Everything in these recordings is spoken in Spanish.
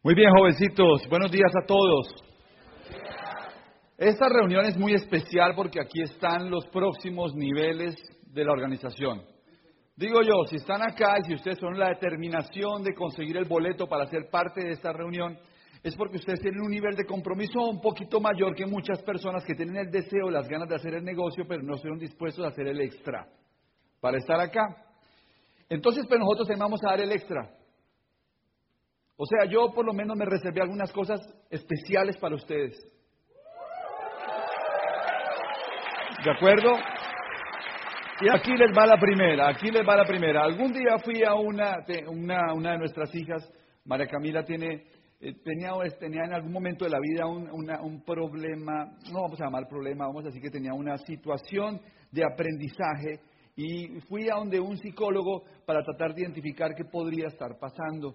Muy bien, jovencitos, buenos días a todos. Esta reunión es muy especial porque aquí están los próximos niveles de la organización. Digo yo, si están acá y si ustedes son la determinación de conseguir el boleto para ser parte de esta reunión, es porque ustedes tienen un nivel de compromiso un poquito mayor que muchas personas que tienen el deseo, las ganas de hacer el negocio, pero no estuvieron dispuestos a hacer el extra para estar acá. Entonces, pues nosotros vamos a dar el extra. O sea, yo por lo menos me reservé algunas cosas especiales para ustedes. ¿De acuerdo? Y aquí les va la primera, aquí les va la primera. Algún día fui a una, una, una de nuestras hijas, María Camila tiene, eh, tenía, tenía en algún momento de la vida un, un problema, no vamos a llamar problema, vamos a decir que tenía una situación de aprendizaje y fui a donde un psicólogo para tratar de identificar qué podría estar pasando.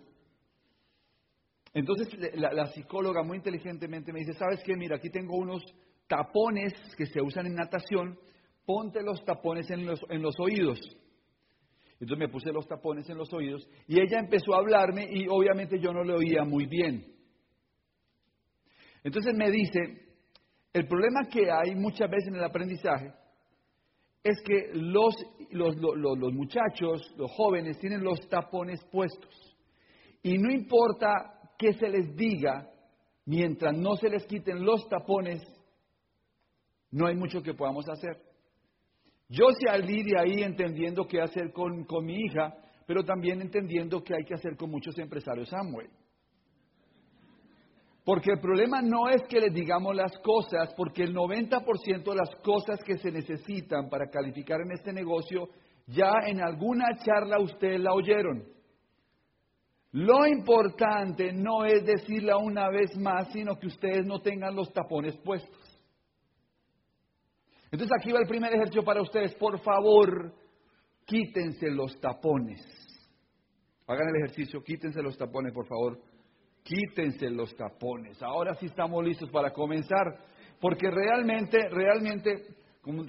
Entonces la, psicóloga muy inteligentemente me dice, ¿sabes qué? Mira, aquí tengo unos tapones que se usan en natación, ponte los tapones en los, oídos. Entonces me puse los tapones en los oídos y ella empezó a hablarme y obviamente yo no le oía muy bien. Entonces me dice, el problema que hay muchas veces en el aprendizaje es que los, los muchachos, los jóvenes, tienen los tapones puestos. Y no importa que se les diga, mientras no se les quiten los tapones, no hay mucho que podamos hacer. Yo salí de ahí entendiendo qué hacer con, con mi hija, pero también entendiendo qué hay que hacer con muchos empresarios Samuel. Porque el problema no es que les digamos las cosas, porque el 90% de las cosas que se necesitan para calificar en este negocio, ya en alguna charla ustedes la oyeron. Lo importante no es decirla una vez más, sino que ustedes no tengan los tapones puestos. Entonces aquí va el primer ejercicio para ustedes. Por favor, quítense los tapones. Hagan el ejercicio, quítense los tapones, por favor. Quítense los tapones. Ahora sí estamos listos para comenzar. Porque realmente, realmente,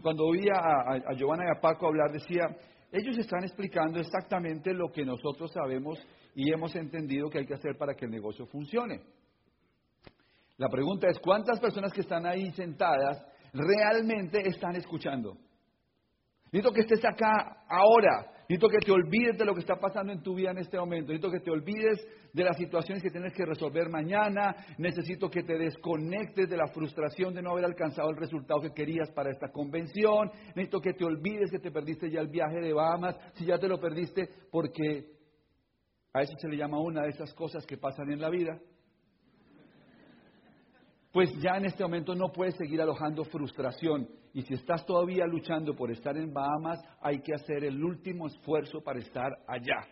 cuando oía a, a Giovanna y a Paco hablar, decía, ellos están explicando exactamente lo que nosotros sabemos y hemos entendido que hay que hacer para que el negocio funcione. La pregunta es, ¿cuántas personas que están ahí sentadas realmente están escuchando? Necesito que estés acá ahora. Necesito que te olvides de lo que está pasando en tu vida en este momento. Necesito que te olvides de las situaciones que tienes que resolver mañana. Necesito que te desconectes de la frustración de no haber alcanzado el resultado que querías para esta convención. Necesito que te olvides que te perdiste ya el viaje de Bahamas. Si ya te lo perdiste porque a eso se le llama una de esas cosas que pasan en la vida. Pues ya en este momento no puedes seguir alojando frustración. Y si estás todavía luchando por estar en Bahamas, hay que hacer el último esfuerzo para estar allá.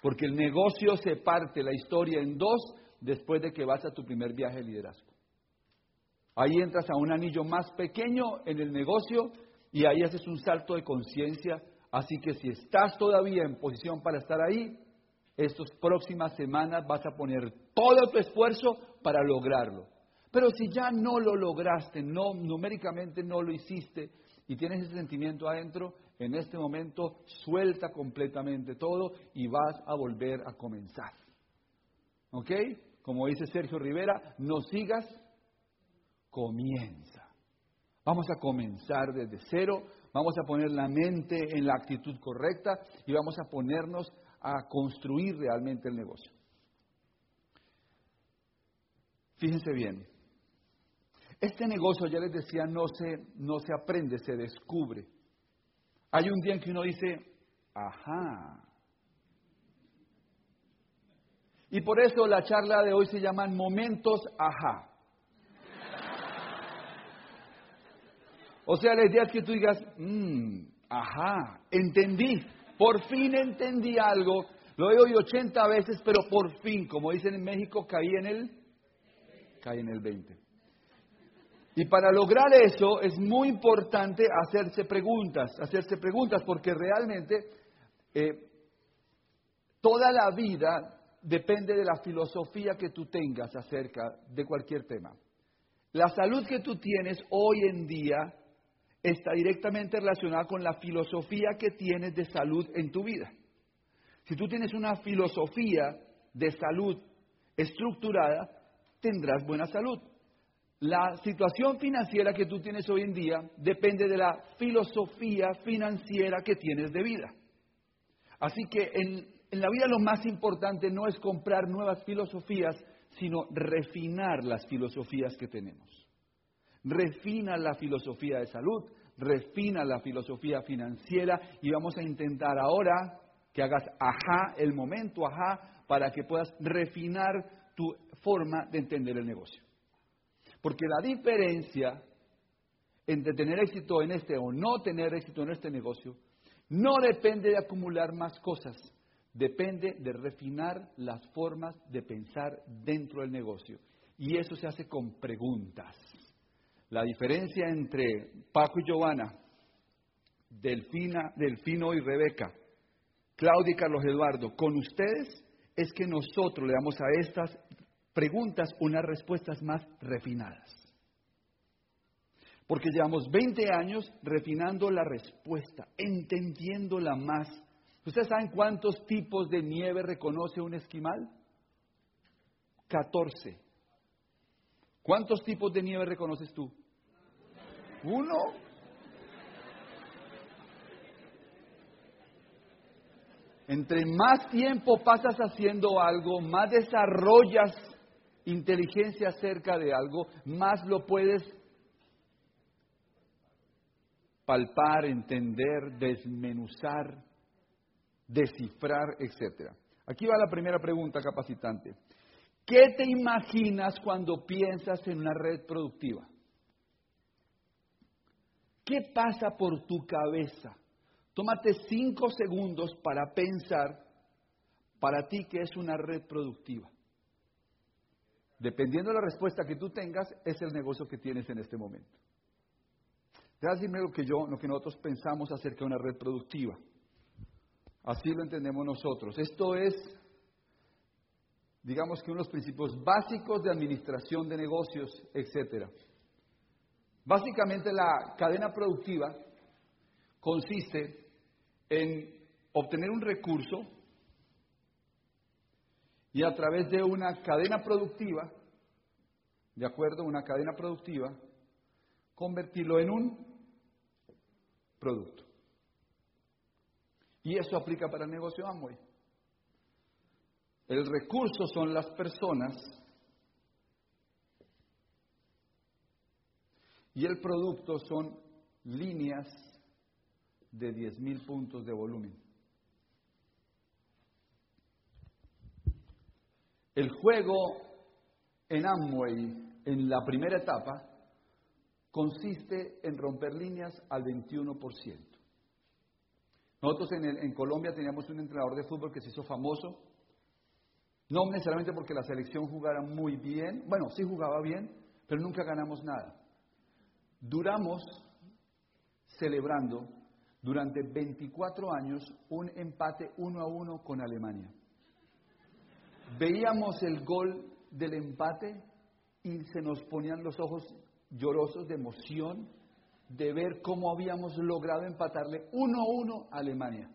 Porque el negocio se parte la historia en dos después de que vas a tu primer viaje de liderazgo. Ahí entras a un anillo más pequeño en el negocio y ahí haces un salto de conciencia. Así que si estás todavía en posición para estar ahí, estas próximas semanas vas a poner todo tu esfuerzo para lograrlo. Pero si ya no lo lograste, no numéricamente no lo hiciste y tienes ese sentimiento adentro, en este momento suelta completamente todo y vas a volver a comenzar. ¿Ok? Como dice Sergio Rivera, no sigas, comienza. Vamos a comenzar desde cero, vamos a poner la mente en la actitud correcta y vamos a ponernos a construir realmente el negocio. Fíjense bien, este negocio, ya les decía, no se, no se aprende, se descubre. Hay un día en que uno dice, ajá. Y por eso la charla de hoy se llaman momentos ajá. O sea, la idea es que tú digas, mmm, ajá, entendí. Por fin entendí algo. Lo he oído 80 veces, pero por fin, como dicen en México, caí en el, caí en el 20. Y para lograr eso es muy importante hacerse preguntas, hacerse preguntas, porque realmente eh, toda la vida depende de la filosofía que tú tengas acerca de cualquier tema. La salud que tú tienes hoy en día está directamente relacionada con la filosofía que tienes de salud en tu vida. Si tú tienes una filosofía de salud estructurada, tendrás buena salud. La situación financiera que tú tienes hoy en día depende de la filosofía financiera que tienes de vida. Así que en, la vida lo más importante no es comprar nuevas filosofías, sino refinar las filosofías que tenemos. Refina la filosofía de salud, refina la filosofía financiera y vamos a intentar ahora que hagas ajá el momento, ajá, para que puedas refinar tu forma de entender el negocio. Porque la diferencia entre tener éxito en este o no tener éxito en este negocio no depende de acumular más cosas, depende de refinar las formas de pensar dentro del negocio. Y eso se hace con preguntas. La diferencia entre Paco y Giovanna, Delfina, Delfino y Rebeca, Claudia y Carlos Eduardo, con ustedes es que nosotros le damos a estas preguntas unas respuestas más refinadas. Porque llevamos 20 años refinando la respuesta, entendiéndola más. ¿Ustedes saben cuántos tipos de nieve reconoce un esquimal? 14. ¿Cuántos tipos de nieve reconoces tú? Uno. Entre más tiempo pasas haciendo algo, más desarrollas inteligencia acerca de algo, más lo puedes palpar, entender, desmenuzar, descifrar, etc. Aquí va la primera pregunta capacitante. ¿Qué te imaginas cuando piensas en una red productiva? ¿Qué pasa por tu cabeza? Tómate cinco segundos para pensar para ti que es una red productiva. Dependiendo de la respuesta que tú tengas, es el negocio que tienes en este momento. Déjame lo que yo, lo que nosotros pensamos acerca de una red productiva. Así lo entendemos nosotros. Esto es, digamos que uno de los principios básicos de administración de negocios, etcétera. Básicamente la cadena productiva consiste en obtener un recurso y a través de una cadena productiva, de acuerdo, una cadena productiva, convertirlo en un producto. Y eso aplica para el negocio Amway. El recurso son las personas y el producto son líneas de 10.000 puntos de volumen. El juego en Amway, en la primera etapa, consiste en romper líneas al 21%. Nosotros en, en, Colombia teníamos un entrenador de fútbol que se hizo famoso, no necesariamente porque la selección jugara muy bien, bueno, sí jugaba bien, pero nunca ganamos nada. Duramos celebrando durante 24 años un empate uno a uno con Alemania. Veíamos el gol del empate y se nos ponían los ojos llorosos de emoción de ver cómo habíamos logrado empatarle uno a uno a Alemania.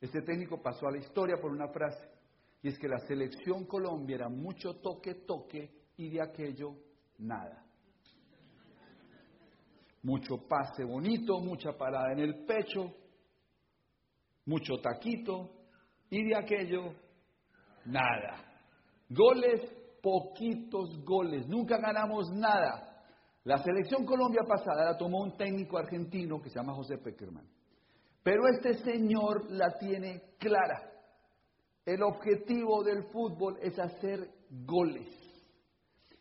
Este técnico pasó a la historia por una frase, y es que la selección Colombia era mucho toque, toque, y de aquello nada mucho pase bonito, mucha parada en el pecho, mucho taquito y de aquello nada. Goles, poquitos goles, nunca ganamos nada. La selección Colombia pasada la tomó un técnico argentino que se llama José Peckerman. Pero este señor la tiene clara. El objetivo del fútbol es hacer goles.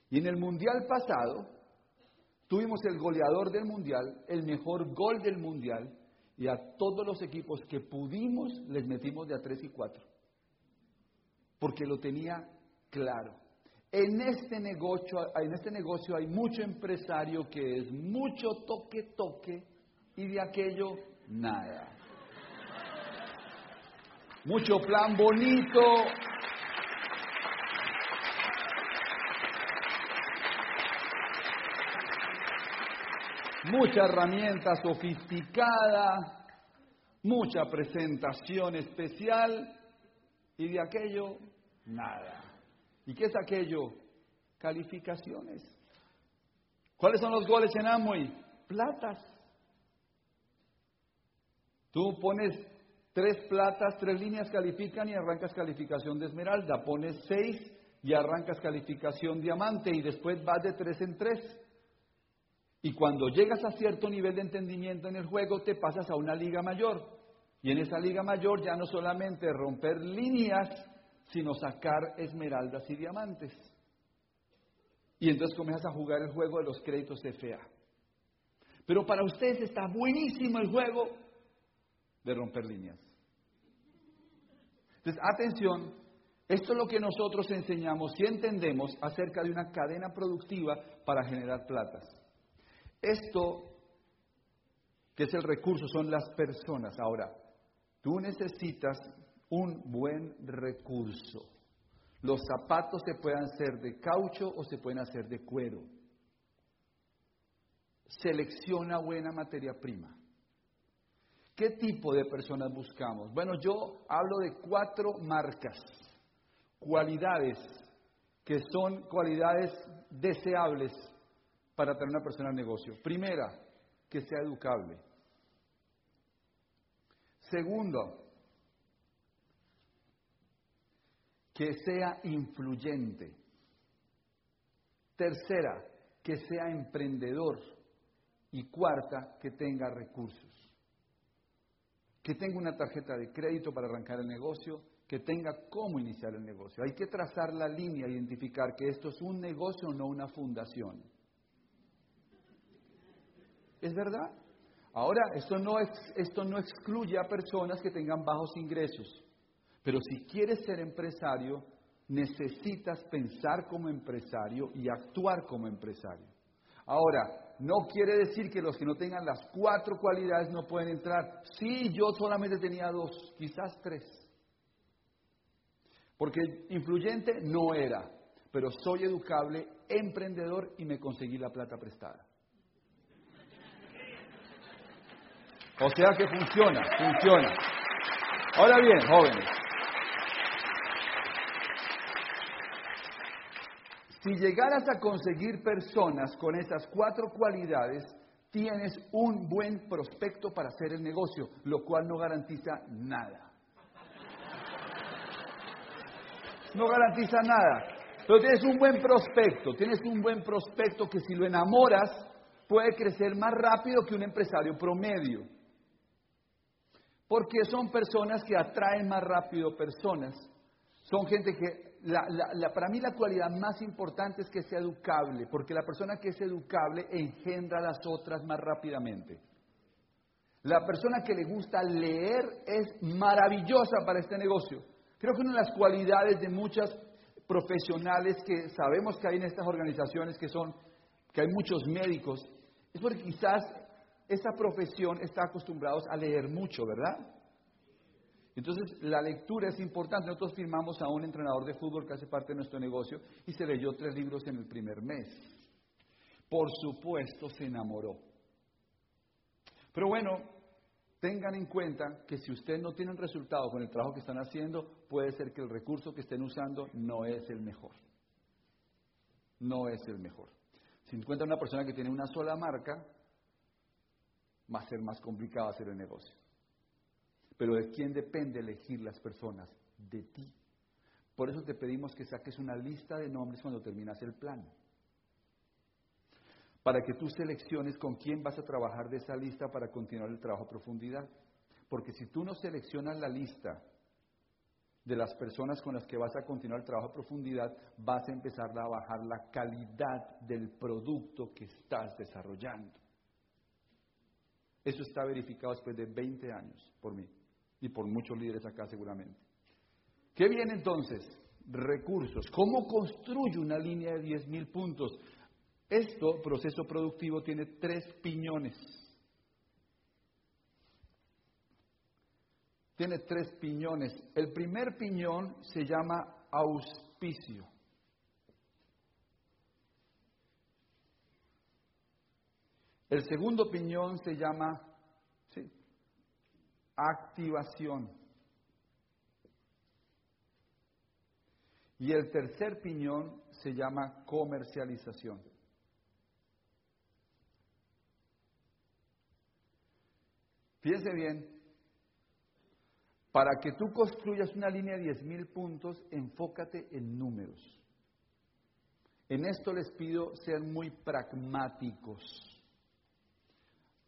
Y en el Mundial pasado, Tuvimos el goleador del mundial, el mejor gol del mundial, y a todos los equipos que pudimos les metimos de a tres y cuatro. Porque lo tenía claro. En este negocio, en este negocio hay mucho empresario que es mucho toque, toque, y de aquello nada. Mucho plan bonito, mucha herramienta sofisticada, mucha presentación especial y de aquello nada. ¿Y qué es aquello? Calificaciones. ¿Cuáles son los goles en Amway? Platas. Tú pones tres platas, tres líneas califican y arrancas calificación de esmeralda. Pones seis y arrancas calificación diamante y después vas de tres en tres. Y cuando llegas a cierto nivel de entendimiento en el juego, te pasas a una liga mayor. Y en esa liga mayor ya no solamente romper líneas, sino sacar esmeraldas y diamantes. Y entonces comienzas a jugar el juego de los créditos FA. Pero para ustedes está buenísimo el juego de romper líneas. Entonces, atención, esto es lo que nosotros enseñamos y entendemos acerca de una cadena productiva para generar platas. Esto, que es el recurso, son las personas. Ahora, tú necesitas un buen recurso. Los zapatos se pueden hacer de caucho o se pueden hacer de cuero. Selecciona buena materia prima. ¿Qué tipo de personas buscamos? Bueno, yo hablo de cuatro marcas, cualidades que son cualidades deseables para tener una persona en negocio. Primera, que sea educable. Segundo, que sea influyente. Tercera, que sea emprendedor. Y cuarta, que tenga recursos. Que tenga una tarjeta de crédito para arrancar el negocio, que tenga cómo iniciar el negocio. Hay que trazar la línea, identificar que esto es un negocio, no una fundación. ¿Es verdad? Ahora, esto no, excluye a personas que tengan bajos ingresos. Pero si quieres ser empresario, necesitas pensar como empresario y actuar como empresario. Ahora, no quiere decir que los que no tengan las cuatro cualidades no pueden entrar. Sí, yo solamente tenía dos, quizás tres. Porque influyente no era, pero soy educable, emprendedor y me conseguí la plata prestada. O sea que funciona, funciona. Ahora bien, jóvenes, Si llegaras a conseguir personas con esas cuatro cualidades, tienes un buen prospecto para hacer el negocio, lo cual no garantiza nada. No garantiza nada. Pero tienes un buen prospecto, tienes un buen prospecto que si lo enamoras puede crecer más rápido que un empresario promedio. Porque son personas que atraen más rápido personas. Son gente que para mí la cualidad más importante es que sea educable, porque la persona que es educable engendra a las otras más rápidamente. La persona que le gusta leer es maravillosa para este negocio. Creo que una de las cualidades de muchas profesionales que sabemos que hay en estas organizaciones, que son, que hay muchos médicos, es porque quizás esa profesión está acostumbrados a leer mucho, ¿verdad? Entonces, la lectura es importante. Nosotros firmamos a un entrenador de fútbol que hace parte de nuestro negocio y se leyó tres libros en el primer mes. Por supuesto, se enamoró. Pero bueno, tengan en cuenta que si ustedes no tienen resultado con el trabajo que están haciendo, puede ser que el recurso que estén usando no es el mejor. No es el mejor. Si encuentran una persona que tiene una sola marca, va a ser más complicado hacer el negocio. Pero ¿de quién depende elegir las personas? De ti. Por eso te pedimos que saques una lista de nombres cuando terminas el plan. Para que tú selecciones con quién vas a trabajar de esa lista para continuar el trabajo a profundidad. Porque si tú no seleccionas la lista de las personas con las que vas a continuar el trabajo a profundidad, vas a empezar a bajar la calidad del producto que estás desarrollando. Eso está verificado después de 20 años por mí y por muchos líderes acá seguramente. ¿Qué viene entonces? Recursos. ¿Cómo construye una línea de 10.000 mil puntos? Esto, proceso productivo, tiene tres piñones. Tiene tres piñones. El primer piñón se llama auspicio. El segundo piñón se llama activación. Y el tercer piñón se llama comercialización. Fíjense bien, para que tú construyas una línea de 10.000 puntos, enfócate en números. En esto les pido ser muy pragmáticos.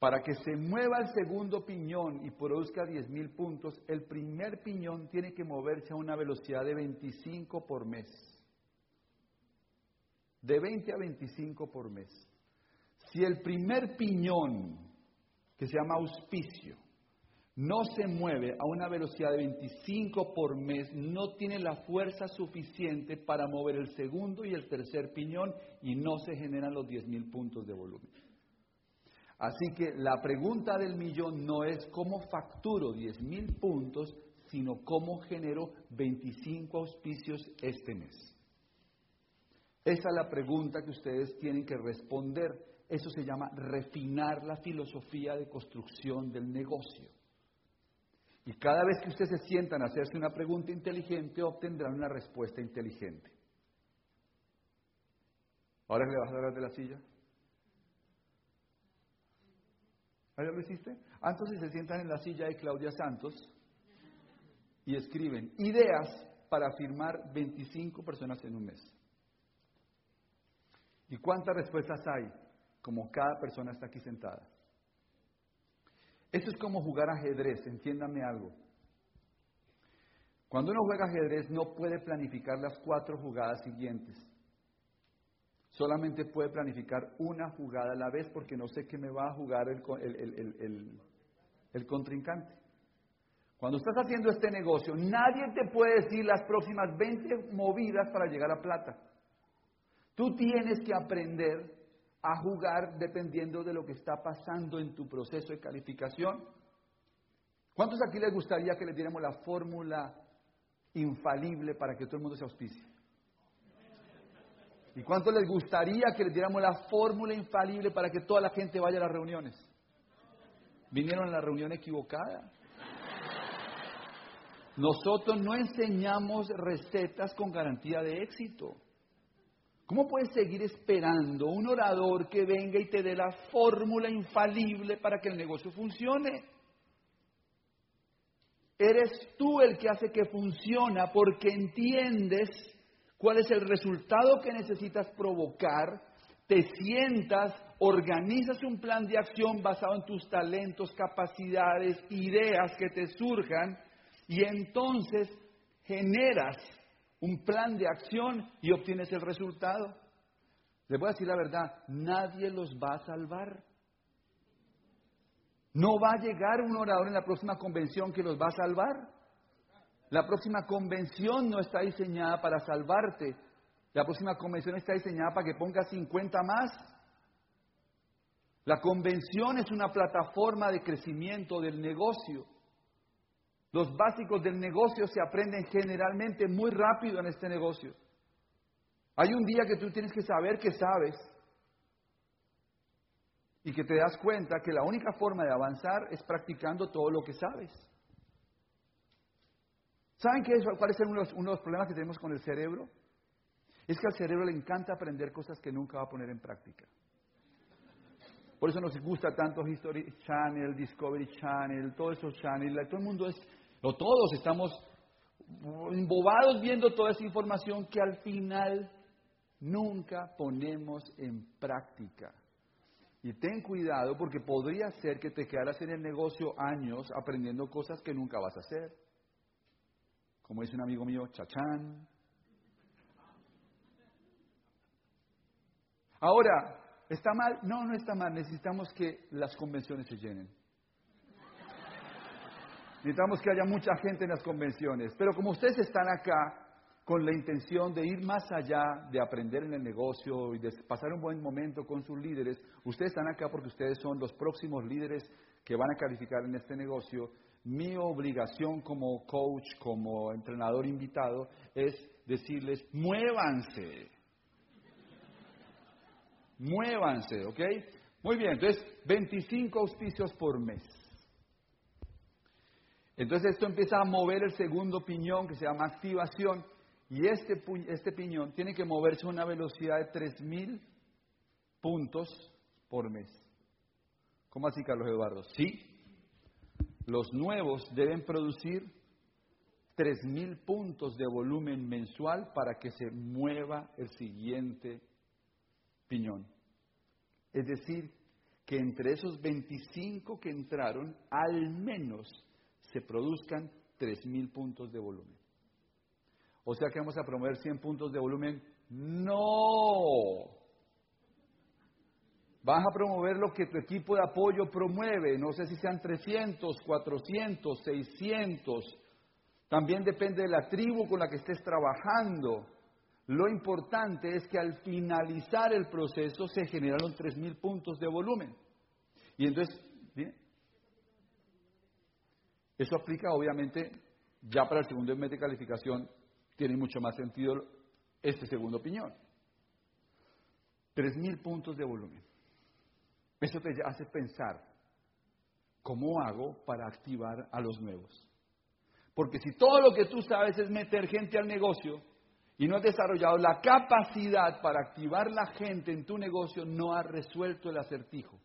Para que se mueva el segundo piñón y produzca 10.000 puntos, el primer piñón tiene que moverse a una velocidad de 25 por mes. De 20 a 25 por mes. Si el primer piñón, que se llama auspicio, no se mueve a una velocidad de 25 por mes, no tiene la fuerza suficiente para mover el segundo y el tercer piñón y no se generan los 10.000 puntos de volumen. Así que la pregunta del millón no es cómo facturo 10.000 puntos, sino cómo genero 25 auspicios este mes. Esa es la pregunta que ustedes tienen que responder. Eso se llama refinar la filosofía de construcción del negocio. Y cada vez que ustedes se sientan a hacerse una pregunta inteligente, obtendrán una respuesta inteligente. ¿Ahora le vas a hablar de la silla? ¿Ah, ya lo hiciste? Ah, se sientan en la silla de Claudia Santos y escriben ideas para firmar 25 personas en un mes. ¿Y cuántas respuestas hay? Como cada persona está aquí sentada. Eso es como jugar ajedrez, entiéndame algo. Cuando uno juega ajedrez no puede planificar las cuatro jugadas siguientes. Solamente puede planificar una jugada a la vez porque no sé qué me va a jugar el, el, contrincante. Cuando estás haciendo este negocio, nadie te puede decir las próximas 20 movidas para llegar a plata. Tú tienes que aprender a jugar dependiendo de lo que está pasando en tu proceso de calificación. ¿Cuántos aquí les gustaría que les diéramos la fórmula infalible para que todo el mundo se auspicie? ¿Y cuántos les gustaría que les diéramos la fórmula infalible para que toda la gente vaya a las reuniones? Vinieron a la reunión equivocada. Nosotros no enseñamos recetas con garantía de éxito. ¿Cómo puedes seguir esperando un orador que venga y te dé la fórmula infalible para que el negocio funcione? Eres tú el que hace que funciona porque entiendes cuál es el resultado que necesitas provocar, te sientas, organizas un plan de acción basado en tus talentos, capacidades, ideas que te surjan y entonces generas un plan de acción y obtienes el resultado. Les voy a decir la verdad, nadie los va a salvar. No va a llegar un orador en la próxima convención que los va a salvar. La próxima convención no está diseñada para salvarte. La próxima convención está diseñada para que pongas 50 más. La convención es una plataforma de crecimiento del negocio. Los básicos del negocio se aprenden generalmente muy rápido en este negocio. Hay un día que tú tienes que saber que sabes y que te das cuenta que la única forma de avanzar es practicando todo lo que sabes. ¿Saben qué es, cuál es uno de, los, uno de los problemas que tenemos con el cerebro? Es que al cerebro le encanta aprender cosas que nunca va a poner en práctica. Por eso nos gusta tanto History Channel, Discovery Channel, todos esos channels. Todo el mundo es o todos estamos embobados viendo toda esa información que al final nunca ponemos en práctica. Y ten cuidado porque podría ser que te quedaras en el negocio años aprendiendo cosas que nunca vas a hacer. Como dice un amigo mío, chachán. Ahora, ¿está mal? No, no está mal. Necesitamos que las convenciones se llenen. Necesitamos que haya mucha gente en las convenciones. Pero como ustedes están acá con la intención de ir más allá, de aprender en el negocio y de pasar un buen momento con sus líderes, ustedes están acá porque ustedes son los próximos líderes que van a calificar en este negocio. Mi obligación como coach, como entrenador invitado, es decirles, muévanse. Muévanse, ¿ok? Muy bien, entonces 25 auspicios por mes. Entonces esto empieza a mover el segundo piñón que se llama activación Y este, este piñón tiene que moverse a una velocidad de 3.000 puntos por mes. ¿Cómo así, Carlos Eduardo? Sí. Los nuevos deben producir 3.000 puntos de volumen mensual para que se mueva el siguiente piñón. Es decir, que entre esos 25 que entraron, al menos se produzcan 3.000 puntos de volumen. O sea que vamos a promover 100 puntos de volumen. No. Vas a promover lo que tu equipo de apoyo promueve. No sé si sean 300, 400, 600. También depende de la tribu con la que estés trabajando. Lo importante es que al finalizar el proceso se generaron 3.000 puntos de volumen. Y entonces, eso aplica obviamente ya para el segundo mes de calificación, tiene mucho más sentido este segundo piñón. 3.000 puntos de volumen. Eso te hace pensar, ¿cómo hago para activar a los nuevos? Porque si todo lo que tú sabes es meter gente al negocio y no has desarrollado la capacidad para activar la gente en tu negocio, no has resuelto el acertijo.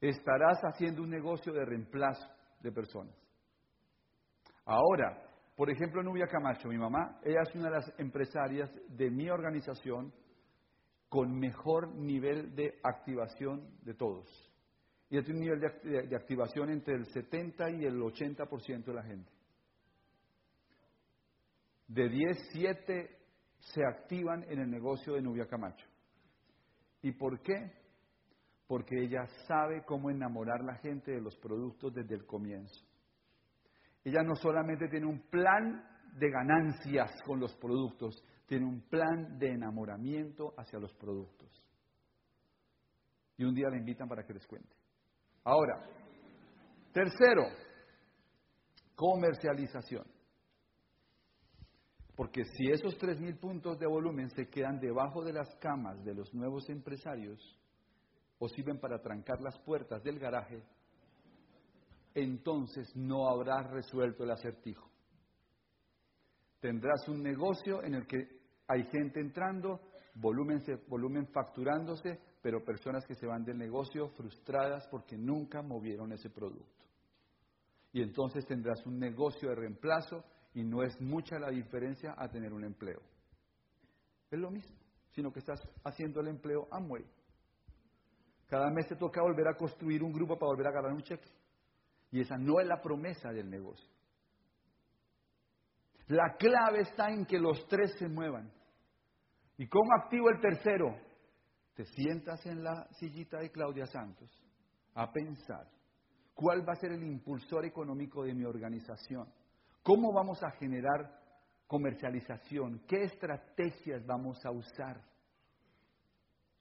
Estarás haciendo un negocio de reemplazo de personas. Ahora, por ejemplo, Nubia Camacho, mi mamá, ella es una de las empresarias de mi organización con mejor nivel de activación de todos. Y tiene un nivel de, activación entre el 70 y el 80% de la gente. De 10, 7 se activan en el negocio de Nubia Camacho. ¿Y por qué? Porque ella sabe cómo enamorar a la gente de los productos desde el comienzo. Ella no solamente tiene un plan de ganancias con los productos, tiene un plan de enamoramiento hacia los productos. Y un día la invitan para que les cuente. Ahora, tercero, comercialización. Porque si esos 3.000 puntos de volumen se quedan debajo de las camas de los nuevos empresarios o sirven para trancar las puertas del garaje, entonces no habrás resuelto el acertijo. Tendrás un negocio en el que hay gente entrando, volumen, volumen facturándose, pero personas que se van del negocio frustradas porque nunca movieron ese producto. Y entonces tendrás un negocio de reemplazo y no es mucha la diferencia a tener un empleo. Es lo mismo, sino que estás haciendo el empleo Amway. Cada mes te toca volver a construir un grupo para volver a ganar un cheque. Y esa no es la promesa del negocio. La clave está en que los tres se muevan. ¿Y cómo activo el tercero? Te sientas en la sillita de Claudia Santos a pensar cuál va a ser el impulsor económico de mi organización. ¿Cómo vamos a generar comercialización? ¿Qué estrategias vamos a usar?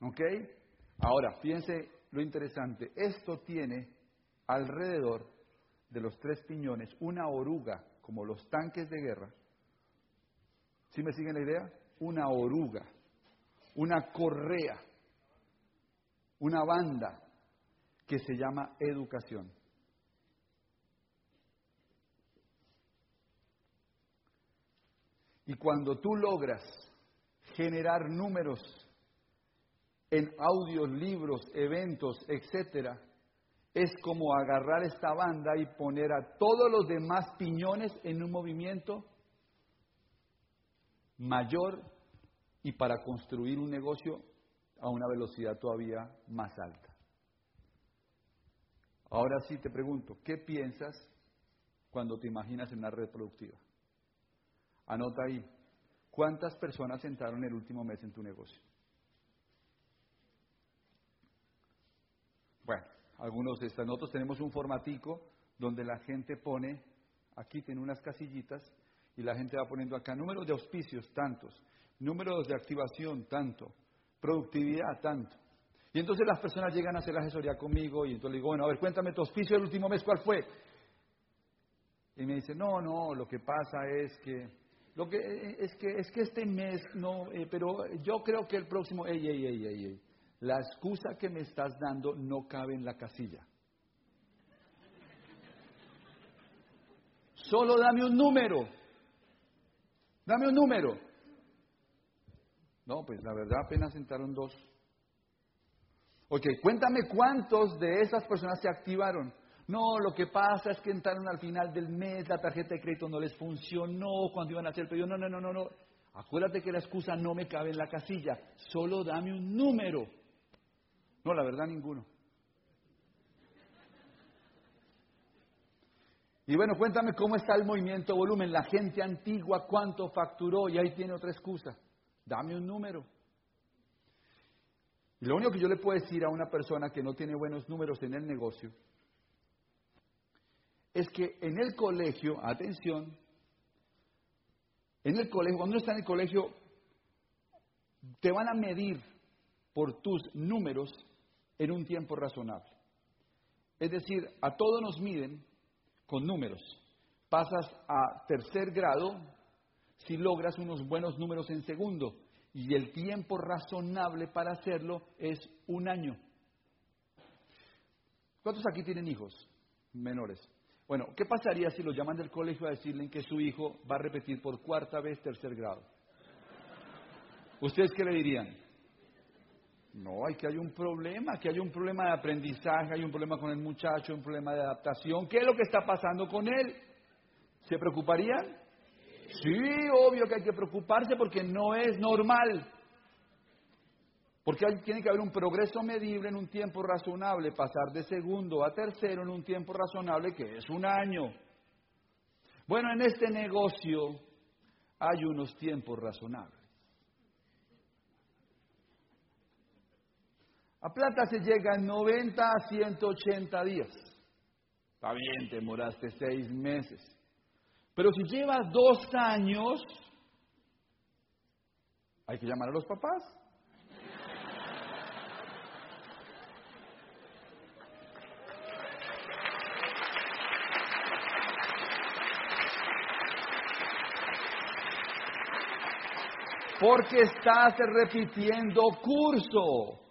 ¿Ok? Ahora, fíjense lo interesante. Esto tiene alrededor de los tres piñones una oruga, como los tanques de guerra. ¿Sí me siguen la idea? Una oruga, una correa, una banda que se llama educación. Y cuando tú logras generar números en audios, libros, eventos, etcétera, es como agarrar esta banda y poner a todos los demás piñones en un movimiento mayor y para construir un negocio a una velocidad todavía más alta. Ahora sí te pregunto, ¿qué piensas cuando te imaginas en una red productiva? Anota ahí, ¿cuántas personas entraron el último mes en tu negocio? Bueno, algunos de estas. Nosotros tenemos un formatico donde la gente pone, aquí tiene unas casillitas, y la gente va poniendo acá números de auspicios, tantos, números de activación, tanto, productividad, tanto. Y entonces las personas llegan a hacer la asesoría conmigo y entonces le digo, bueno, a ver, cuéntame tu auspicio del último mes, ¿cuál fue? Y me dice, no, no, lo que pasa es que, lo que es que, es que este mes, no, eh, pero yo creo que el próximo, ey, ey, ey, ey, ey. La excusa que me estás dando no cabe en la casilla. Solo dame un número. Dame un número. No, pues la verdad apenas entraron dos. Ok, cuéntame cuántos de esas personas se activaron. No, lo que pasa es que entraron al final del mes, la tarjeta de crédito no les funcionó cuando iban a hacer el pedido. No, no, no, no, no. Acuérdate que la excusa no me cabe en la casilla. Solo dame un número. No, la verdad, ninguno. Y bueno, cuéntame cómo está el movimiento volumen. La gente antigua, cuánto facturó. Y ahí tiene otra excusa. Dame un número. Y lo único que yo le puedo decir a una persona que no tiene buenos números en el negocio es que en el colegio, atención, en el colegio, cuando uno está en el colegio, te van a medir por tus números en un tiempo razonable. Es decir, a todos nos miden con números. Pasas a tercer grado si logras unos buenos números en segundo y el tiempo razonable para hacerlo es un año. ¿Cuántos aquí tienen hijos menores? Bueno, ¿qué pasaría si lo llaman del colegio a decirle que su hijo va a repetir por cuarta vez tercer grado? ¿Ustedes qué le dirían? No, hay que hay un problema, que hay un problema de aprendizaje, hay un problema con el muchacho, un problema de adaptación. ¿Qué es lo que está pasando con él? ¿Se preocuparían? Sí, obvio que hay que preocuparse porque no es normal. Porque tiene que haber un progreso medible en un tiempo razonable, pasar de segundo a tercero en un tiempo razonable que es un año. Bueno, en este negocio hay unos tiempos razonables. A plata se llega en 90 a 180 días. Está bien, te demoraste seis meses. Pero si llevas dos años, hay que llamar a los papás. Porque estás repitiendo curso.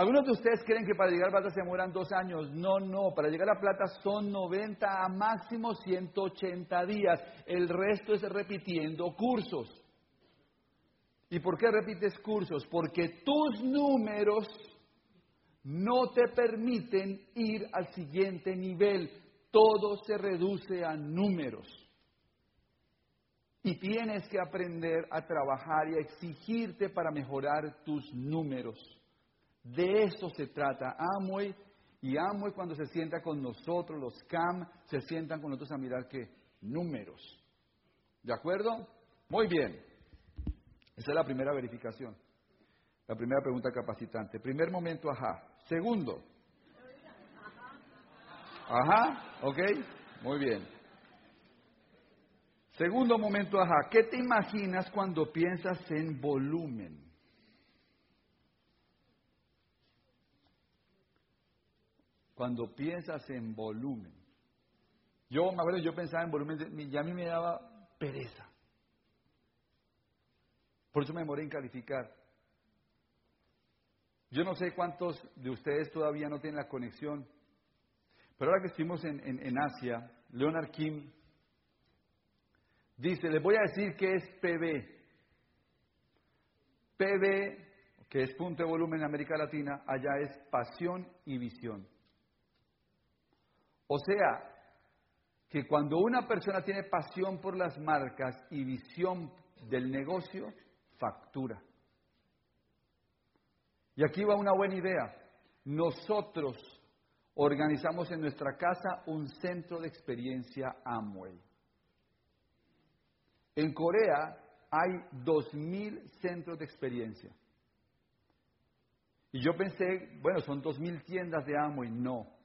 Algunos de ustedes creen que para llegar a plata se demoran dos años. No, no, para llegar a plata son 90 a máximo 180 días. El resto es repitiendo cursos. ¿Y por qué repites cursos? Porque tus números no te permiten ir al siguiente nivel. Todo se reduce a números. Y tienes que aprender a trabajar y a exigirte para mejorar tus números. De eso se trata. Amway y Amway cuando se sienta con nosotros, los CAM, se sientan con nosotros a mirar qué números. ¿De acuerdo? Muy bien. Esa es la primera verificación. La primera pregunta capacitante. Primer momento, ajá. Segundo. Ajá, ok. Muy bien. Segundo momento, ajá, ¿qué te imaginas cuando piensas en volumen? Cuando piensas en volumen. Yo, a ver, yo pensaba en volumen y a mí me daba pereza. Por eso me demoré en calificar. Yo no sé cuántos de ustedes todavía no tienen la conexión, pero ahora que estuvimos en, en Asia, Leonard Kim Dice, les voy a decir qué es PB. PB, que es punto de volumen en América Latina, allá es pasión y visión. O sea, que cuando una persona tiene pasión por las marcas y visión del negocio, factura. Y aquí va una buena idea. Nosotros organizamos en nuestra casa un centro de experiencia Amway. En Corea hay 2.000 centros de experiencia. Y yo pensé, bueno, son 2.000 tiendas de amo y no.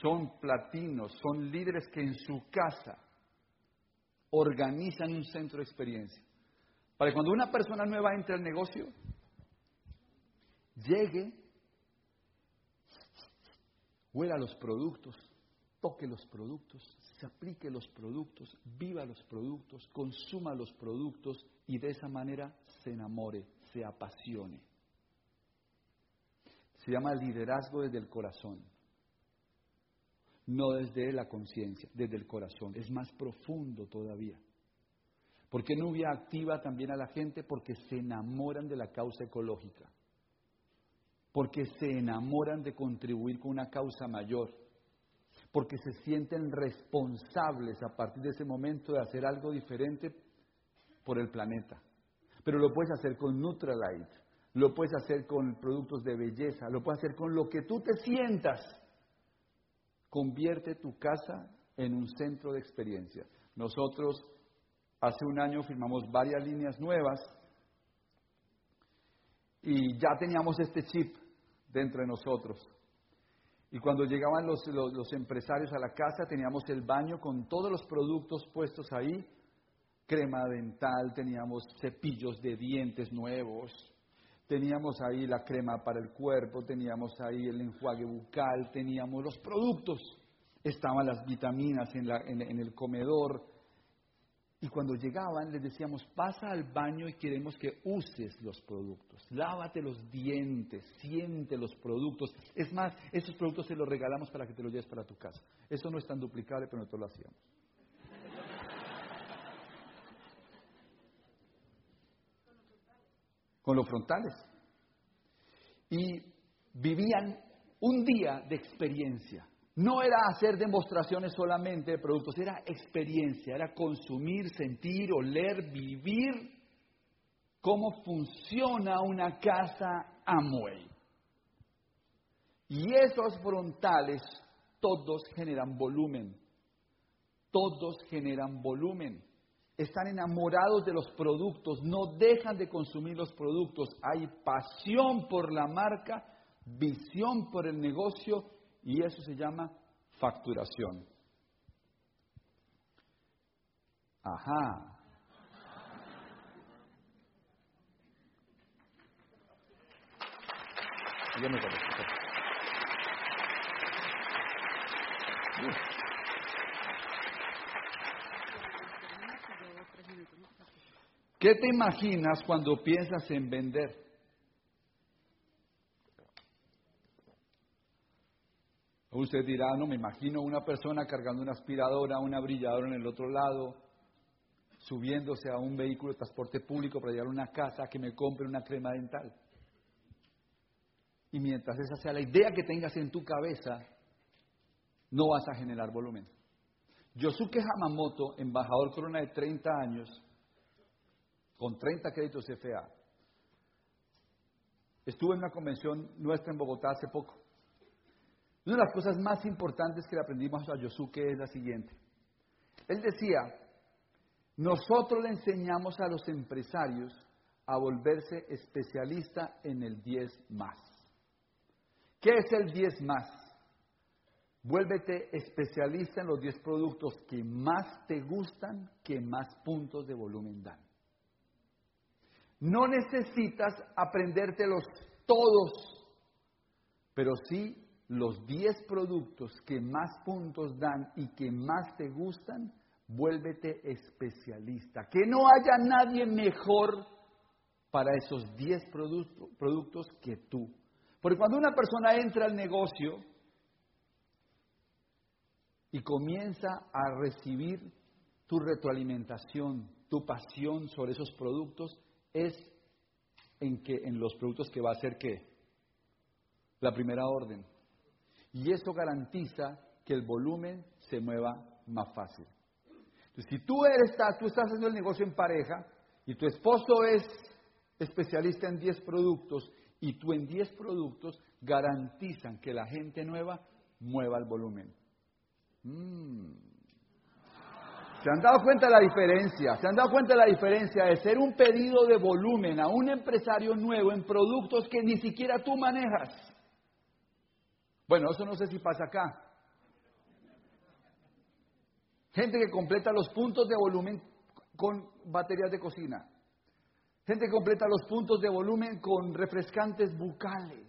Son platinos, son líderes que en su casa organizan un centro de experiencia. Para que cuando una persona nueva entre al negocio, llegue, huela los productos, toque los productos, se aplique los productos, viva los productos, consuma los productos y de esa manera se enamore, se apasione. Se llama liderazgo desde el corazón. No desde la conciencia, desde el corazón. Es más profundo todavía. ¿Por qué Nubia activa también a la gente? Porque se enamoran de la causa ecológica. Porque se enamoran de contribuir con una causa mayor. Porque se sienten responsables a partir de ese momento de hacer algo diferente por el planeta. Pero lo puedes hacer con Nutralite, lo puedes hacer con productos de belleza, lo puedes hacer con lo que tú te sientas. Convierte tu casa en un centro de experiencia. Nosotros hace un año firmamos varias líneas nuevas y ya teníamos este chip dentro de nosotros. Y cuando llegaban los, empresarios a la casa, teníamos el baño con todos los productos puestos ahí, crema dental, teníamos cepillos de dientes nuevos, teníamos ahí la crema para el cuerpo, teníamos ahí el enjuague bucal, teníamos los productos, estaban las vitaminas en, el comedor. Y cuando llegaban les decíamos, pasa al baño y queremos que uses los productos, lávate los dientes, siente los productos. Es más, esos productos se los regalamos para que te los lleves para tu casa. Eso no es tan duplicable, pero nosotros lo hacíamos. Con los frontales. Y vivían un día de experiencia. No era hacer demostraciones solamente de productos, era experiencia, era consumir, sentir, oler, vivir cómo funciona una casa Amway. Y esos frontales todos generan volumen, todos generan volumen están enamorados de los productos, no dejan de consumir los productos. Hay pasión por la marca, visión por el negocio y eso se llama facturación. Ajá. ¿Qué te imaginas cuando piensas en vender? Usted dirá, no, me imagino una persona cargando una aspiradora, una brilladora en el otro lado, subiéndose a un vehículo de transporte público para llegar a una casa que me compre una crema dental. Y mientras esa sea la idea que tengas en tu cabeza, no vas a generar volumen. Yosuke Hamamoto, embajador corona de 30 años, con 30 créditos FA. Estuve en una convención nuestra en Bogotá hace poco. Una de las cosas más importantes que le aprendimos a Yosuke es la siguiente. Él decía, nosotros le enseñamos a los empresarios a volverse especialista en el 10 más. ¿Qué es el 10 más? Vuélvete especialista en los 10 productos que más te gustan, que más puntos de volumen dan. No necesitas aprendértelos todos, pero sí los 10 productos que más puntos dan y que más te gustan, vuélvete especialista. Que no haya nadie mejor para esos 10 productos que tú. Porque cuando una persona entra al negocio y comienza a recibir tu retroalimentación, tu pasión sobre esos productos, es en, que, en los productos que va a hacer qué? La primera orden. Y eso garantiza que el volumen se mueva más fácil. Entonces, si tú, eres, tú estás haciendo el negocio en pareja y tu esposo es especialista en 10 productos y tú en 10 productos garantizan que la gente nueva mueva el volumen. Mm. ¿Se han dado cuenta de la diferencia? ¿Se han dado cuenta de la diferencia de ser un pedido de volumen a un empresario nuevo en productos que ni siquiera tú manejas? Bueno, eso no sé si pasa acá. Gente que completa los puntos de volumen con baterías de cocina. Gente que completa los puntos de volumen con refrescantes bucales.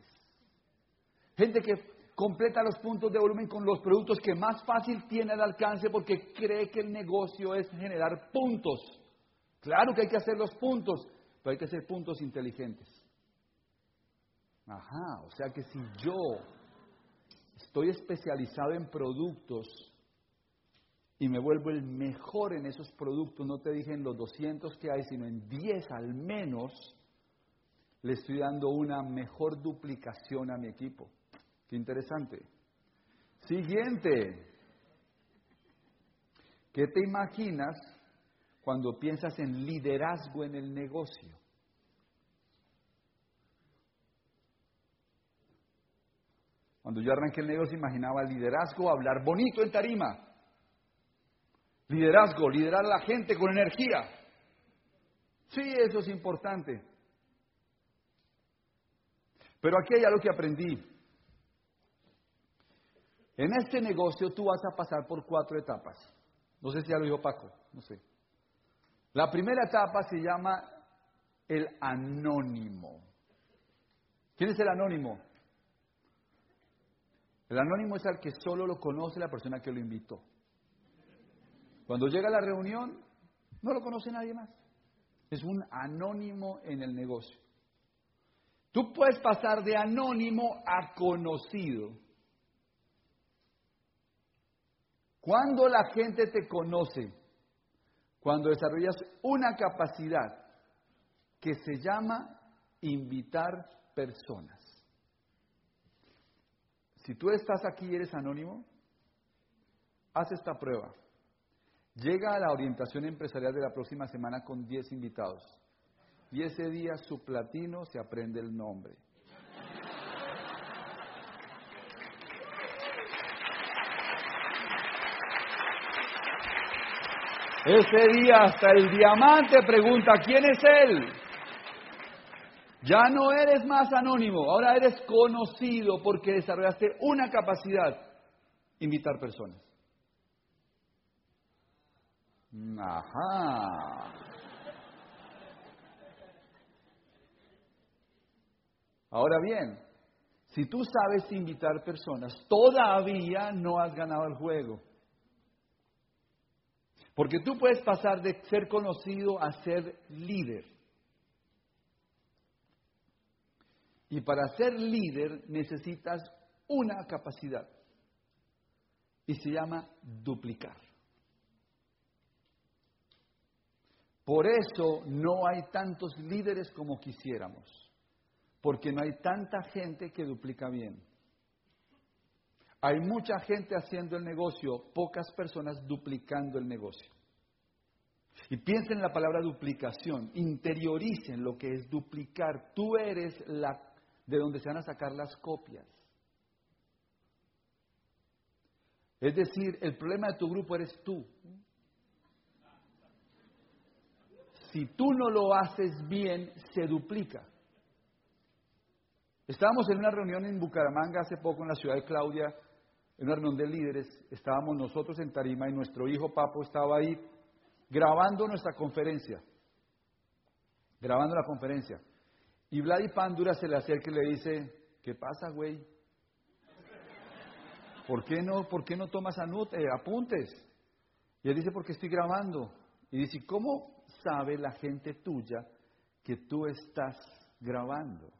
Gente que completa los puntos de volumen con los productos que más fácil tiene al alcance porque cree que el negocio es generar puntos. Claro que hay que hacer los puntos, pero hay que hacer puntos inteligentes. Ajá, o sea que si yo estoy especializado en productos y me vuelvo el mejor en esos productos, no te dije en los 200 que hay, sino en 10 al menos, le estoy dando una mejor duplicación a mi equipo. Qué interesante. Siguiente. ¿Qué te imaginas cuando piensas en liderazgo en el negocio? Cuando yo arranqué el negocio imaginaba liderazgo, hablar bonito en tarima. Liderazgo, liderar a la gente con energía. Sí, eso es importante. Pero aquí hay algo que aprendí. En este negocio tú vas a pasar por cuatro etapas. No sé si ya lo dijo Paco, no sé. La primera etapa se llama el anónimo. ¿Quién es el anónimo? El anónimo es el que solo lo conoce la persona que lo invitó. Cuando llega a la reunión, no lo conoce nadie más. Es un anónimo en el negocio. Tú puedes pasar de anónimo a conocido. Cuando la gente te conoce, cuando desarrollas una capacidad que se llama invitar personas. Si tú estás aquí y eres anónimo, haz esta prueba. Llega a la orientación empresarial de la próxima semana con 10 invitados. Y ese día su platino se aprende el nombre. Ese día hasta el diamante pregunta, ¿quién es él? Ya no eres más anónimo, ahora eres conocido porque desarrollaste una capacidad, invitar personas. Ajá. Ahora bien, si tú sabes invitar personas, todavía no has ganado el juego. Porque tú puedes pasar de ser conocido a ser líder. Y para ser líder necesitas una capacidad. Y se llama duplicar. Por eso no hay tantos líderes como quisiéramos, porque no hay tanta gente que duplica bien. Hay mucha gente haciendo el negocio, pocas personas duplicando el negocio. Y piensen en la palabra duplicación, interioricen lo que es duplicar. Tú eres la de donde se van a sacar las copias. Es decir, el problema de tu grupo eres tú. si tú no lo haces bien, se duplica. Estábamos en una reunión en Bucaramanga hace poco, en la ciudad de Claudia, en una reunión de líderes. Estábamos nosotros en Tarima y nuestro hijo Papo estaba ahí grabando nuestra conferencia. Grabando la conferencia. Y Vladi Pándura se le acerca y le dice, ¿qué pasa, güey? ¿Por qué no, por qué no tomas eh, apuntes? Y él dice, porque estoy grabando. Y dice, ¿cómo sabe la gente tuya que tú estás grabando.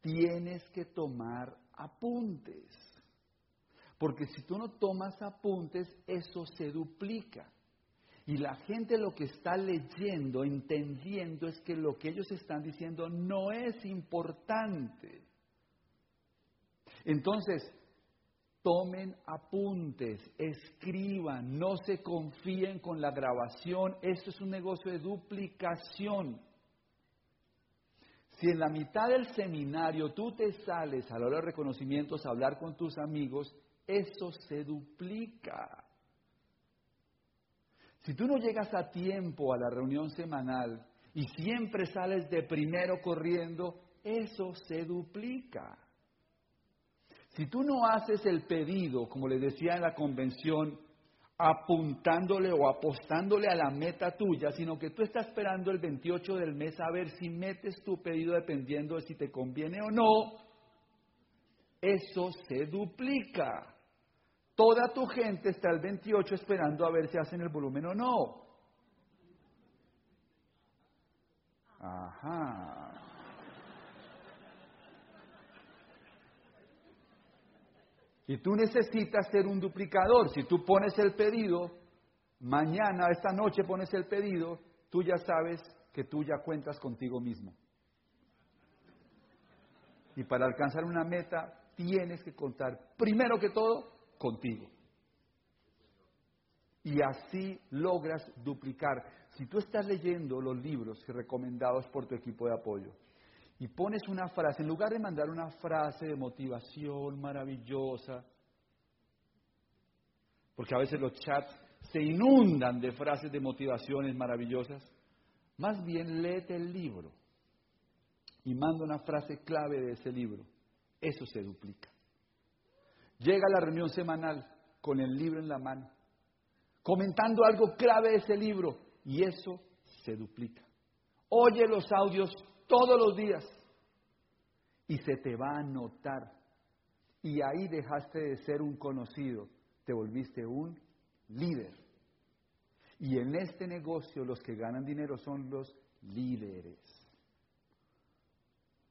Tienes que tomar apuntes. Porque si tú no tomas apuntes, eso se duplica. Y la gente lo que está leyendo, entendiendo, es que lo que ellos están diciendo no es importante. Entonces, tomen apuntes, escriban, no se confíen con la grabación. Esto es un negocio de duplicación. Si en la mitad del seminario tú te sales a la hora de reconocimientos a hablar con tus amigos, eso se duplica. Si tú no llegas a tiempo a la reunión semanal y siempre sales de primero corriendo, eso se duplica. Si tú no haces el pedido, como les decía en la convención, apuntándole o apostándole a la meta tuya, sino que tú estás esperando el 28 del mes a ver si metes tu pedido dependiendo de si te conviene o no, eso se duplica. Toda tu gente está el 28 esperando a ver si hacen el volumen o no. Ajá. Y tú necesitas ser un duplicador. Si tú pones el pedido, mañana, esta noche pones el pedido, tú ya sabes que tú ya cuentas contigo mismo. Y para alcanzar una meta tienes que contar, primero que todo, contigo. Y así logras duplicar. Si tú estás leyendo los libros recomendados por tu equipo de apoyo y pones una frase, en lugar de mandar una frase de motivación maravillosa, porque a veces los chats se inundan de frases de motivaciones maravillosas, más bien léete el libro y manda una frase clave de ese libro. Eso se duplica. Llega a la reunión semanal con el libro en la mano, comentando algo clave de ese libro y eso se duplica. Oye los audios todos los días y se te va a notar. Y ahí dejaste de ser un conocido, te volviste un líder. Y en este negocio los que ganan dinero son los líderes.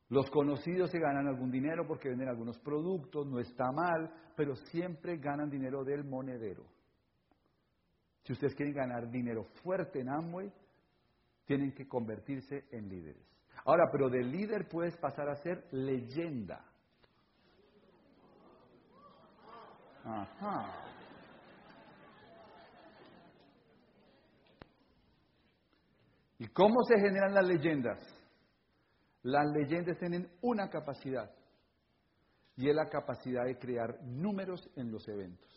Los conocidos se ganan algún dinero porque venden algunos productos, no está mal, pero siempre ganan dinero del monedero. Si ustedes quieren ganar dinero fuerte en Amway, tienen que convertirse en líderes. Ahora, pero de líder puedes pasar a ser leyenda. Ajá. ¿Y cómo se generan las leyendas? Las leyendas tienen una capacidad y es la capacidad de crear números en los eventos.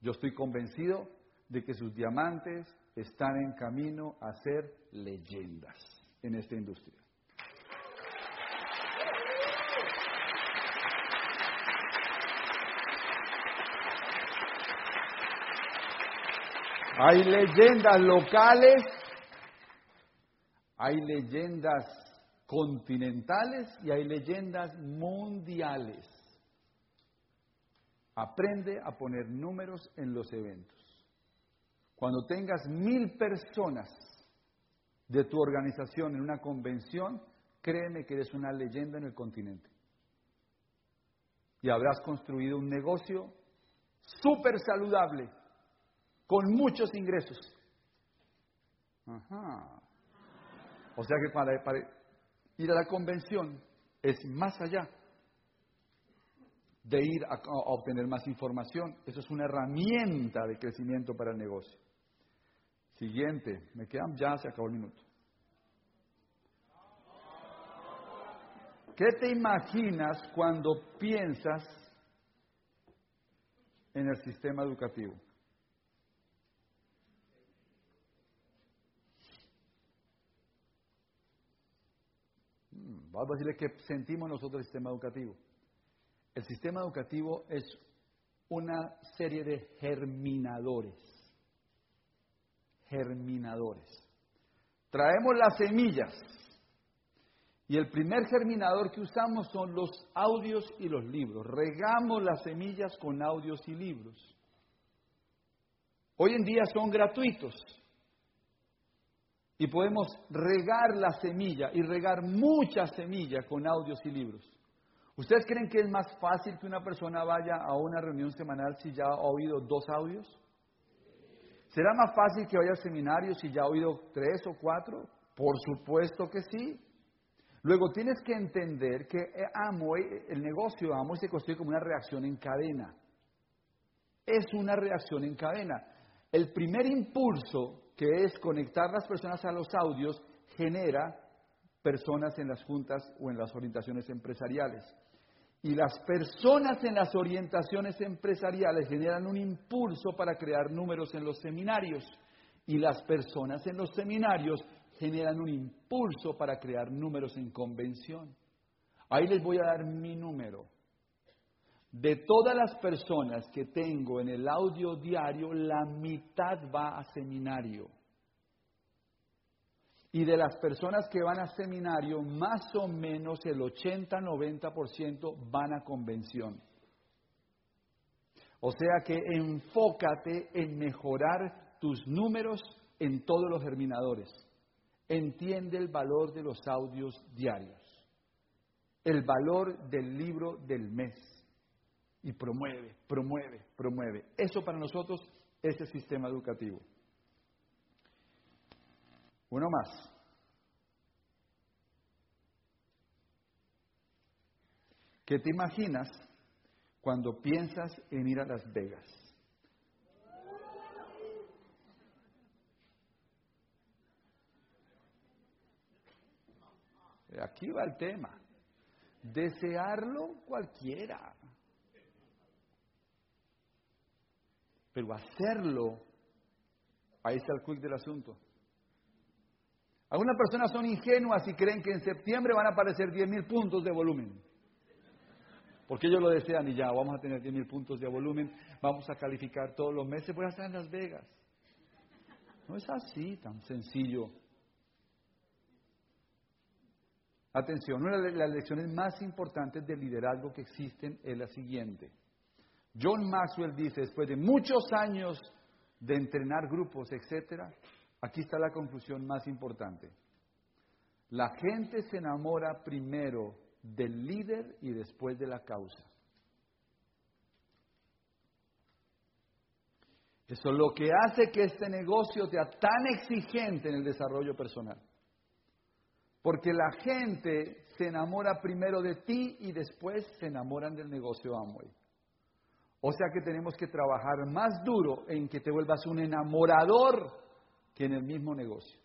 Yo estoy convencido de que sus diamantes están en camino a ser leyendas en esta industria. Hay leyendas locales, hay leyendas continentales y hay leyendas mundiales. Aprende a poner números en los eventos. Cuando tengas mil personas de tu organización en una convención, créeme que eres una leyenda en el continente. Y habrás construido un negocio súper saludable con muchos ingresos. Ajá. O sea que para, ir a la convención es más allá de ir a, obtener más información. Eso es una herramienta de crecimiento para el negocio. Siguiente, me quedan ya, se acabó el minuto. ¿Qué te imaginas cuando piensas en el sistema educativo? Vamos a decirle que sentimos nosotros el sistema educativo. El sistema educativo es una serie de germinadores. Germinadores. Traemos las semillas. Y el primer germinador que usamos son los audios y los libros. Regamos las semillas con audios y libros. Hoy en día son gratuitos y podemos regar la semilla y regar mucha semilla con audios y libros. ¿Ustedes creen que es más fácil que una persona vaya a una reunión semanal si ya ha oído dos audios? ¿Será más fácil que vaya al seminario si ya ha oído tres o cuatro? Por supuesto que sí. Luego tienes que entender que Amway, el negocio Amway se construye como una reacción en cadena. Es una reacción en cadena. El primer impulso que es conectar las personas a los audios, genera personas en las juntas o en las orientaciones empresariales. Y las personas en las orientaciones empresariales generan un impulso para crear números en los seminarios. Y las personas en los seminarios generan un impulso para crear números en convención. Ahí les voy a dar mi número. De todas las personas que tengo en el audio diario, la mitad va a seminario. Y de las personas que van a seminario, más o menos el 80-90% van a convención. O sea que enfócate en mejorar tus números en todos los germinadores. Entiende el valor de los audios diarios. el valor del libro del mes. Y promueve, promueve, promueve. Eso para nosotros es el sistema educativo. Uno más. ¿Qué te imaginas cuando piensas en ir a Las Vegas? Aquí va el tema. Desearlo cualquiera. Pero hacerlo, ahí está el quick del asunto. Algunas personas son ingenuas y creen que en septiembre van a aparecer 10.000 puntos de volumen. Porque ellos lo desean y ya, vamos a tener 10.000 puntos de volumen, vamos a calificar todos los meses, voy a estar en Las Vegas. No es así tan sencillo. Atención, una de las lecciones más importantes del liderazgo que existen es la siguiente. John Maxwell dice, después de muchos años de entrenar grupos, etcétera, aquí está la conclusión más importante. La gente se enamora primero del líder y después de la causa. Eso es lo que hace que este negocio sea tan exigente en el desarrollo personal. Porque la gente se enamora primero de ti y después se enamoran del negocio Amway. O sea que tenemos que trabajar más duro en que te vuelvas un enamorador que en el mismo negocio.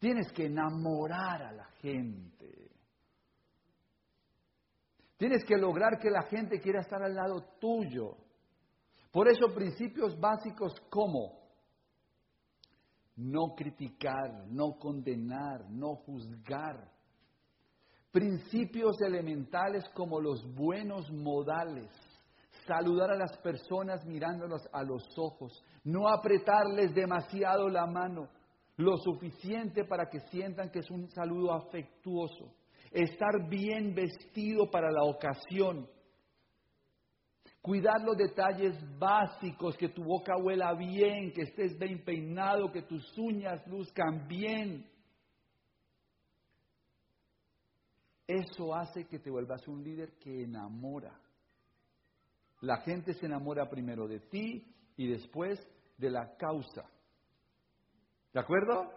Tienes que enamorar a la gente. Tienes que lograr que la gente quiera estar al lado tuyo. Por eso principios básicos como no criticar, no condenar, no juzgar. Principios elementales como los buenos modales, saludar a las personas mirándolas a los ojos, no apretarles demasiado la mano, lo suficiente para que sientan que es un saludo afectuoso, estar bien vestido para la ocasión, Cuidar los detalles básicos, que tu boca huela bien, que estés bien peinado, que tus uñas luzcan bien. Eso hace que te vuelvas un líder que enamora. La gente se enamora primero de ti y después de la causa. ¿De acuerdo?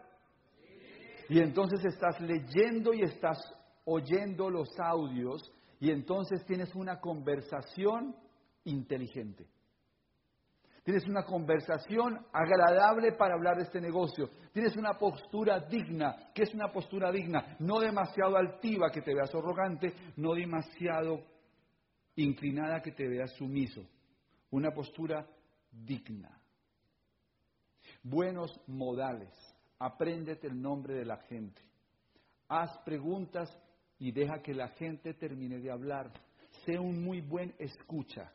Y entonces estás leyendo y estás oyendo los audios y entonces tienes una conversación inteligente. Tienes una conversación agradable para hablar de este negocio. Tienes una postura digna. ¿Qué es una postura digna? No demasiado altiva que te veas arrogante, no demasiado inclinada que te veas sumiso. Una postura digna. Buenos modales. Apréndete el nombre de la gente. Haz preguntas y deja que la gente termine de hablar. Sé un muy buen escucha.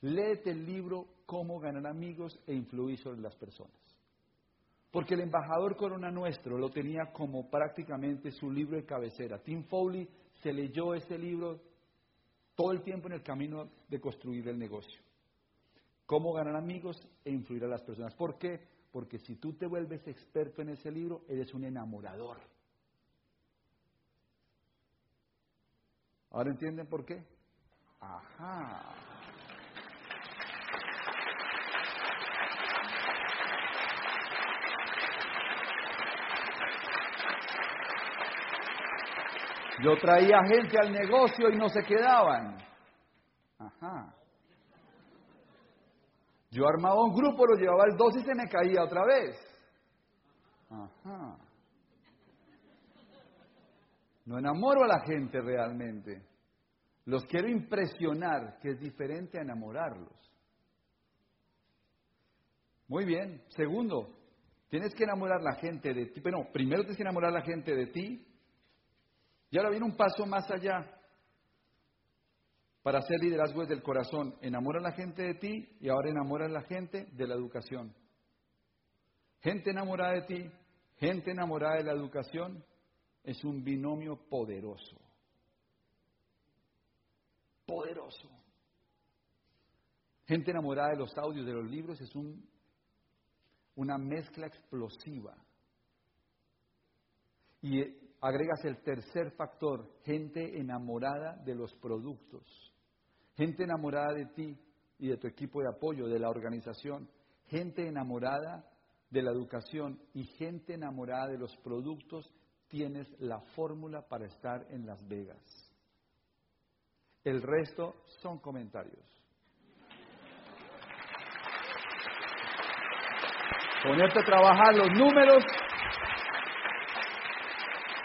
Léete el libro Cómo ganar amigos e influir sobre las personas. Porque el embajador Corona Nuestro lo tenía como prácticamente su libro de cabecera. Tim Foley se leyó ese libro todo el tiempo en el camino de construir el negocio. Cómo ganar amigos e influir a las personas. ¿Por qué? Porque si tú te vuelves experto en ese libro, eres un enamorador. ¿Ahora entienden por qué? Ajá. Yo traía gente al negocio y no se quedaban. Ajá. Yo armaba un grupo, lo llevaba al 2 y se me caía otra vez. Ajá. No enamoro a la gente realmente. Los quiero impresionar, que es diferente a enamorarlos. Muy bien. Segundo, tienes que enamorar a la gente de ti. Pero primero tienes que enamorar a la gente de ti y ahora viene un paso más allá para hacer liderazgo desde el corazón. Enamora a la gente de ti y ahora enamora a la gente de la educación. Gente enamorada de ti, gente enamorada de la educación es un binomio poderoso. Poderoso. Gente enamorada de los audios, de los libros, es un, una mezcla explosiva. Y agregas el tercer factor, gente enamorada de los productos, gente enamorada de ti y de tu equipo de apoyo, de la organización, gente enamorada de la educación y gente enamorada de los productos, tienes la fórmula para estar en Las Vegas. El resto son comentarios. Ponerte a trabajar los números,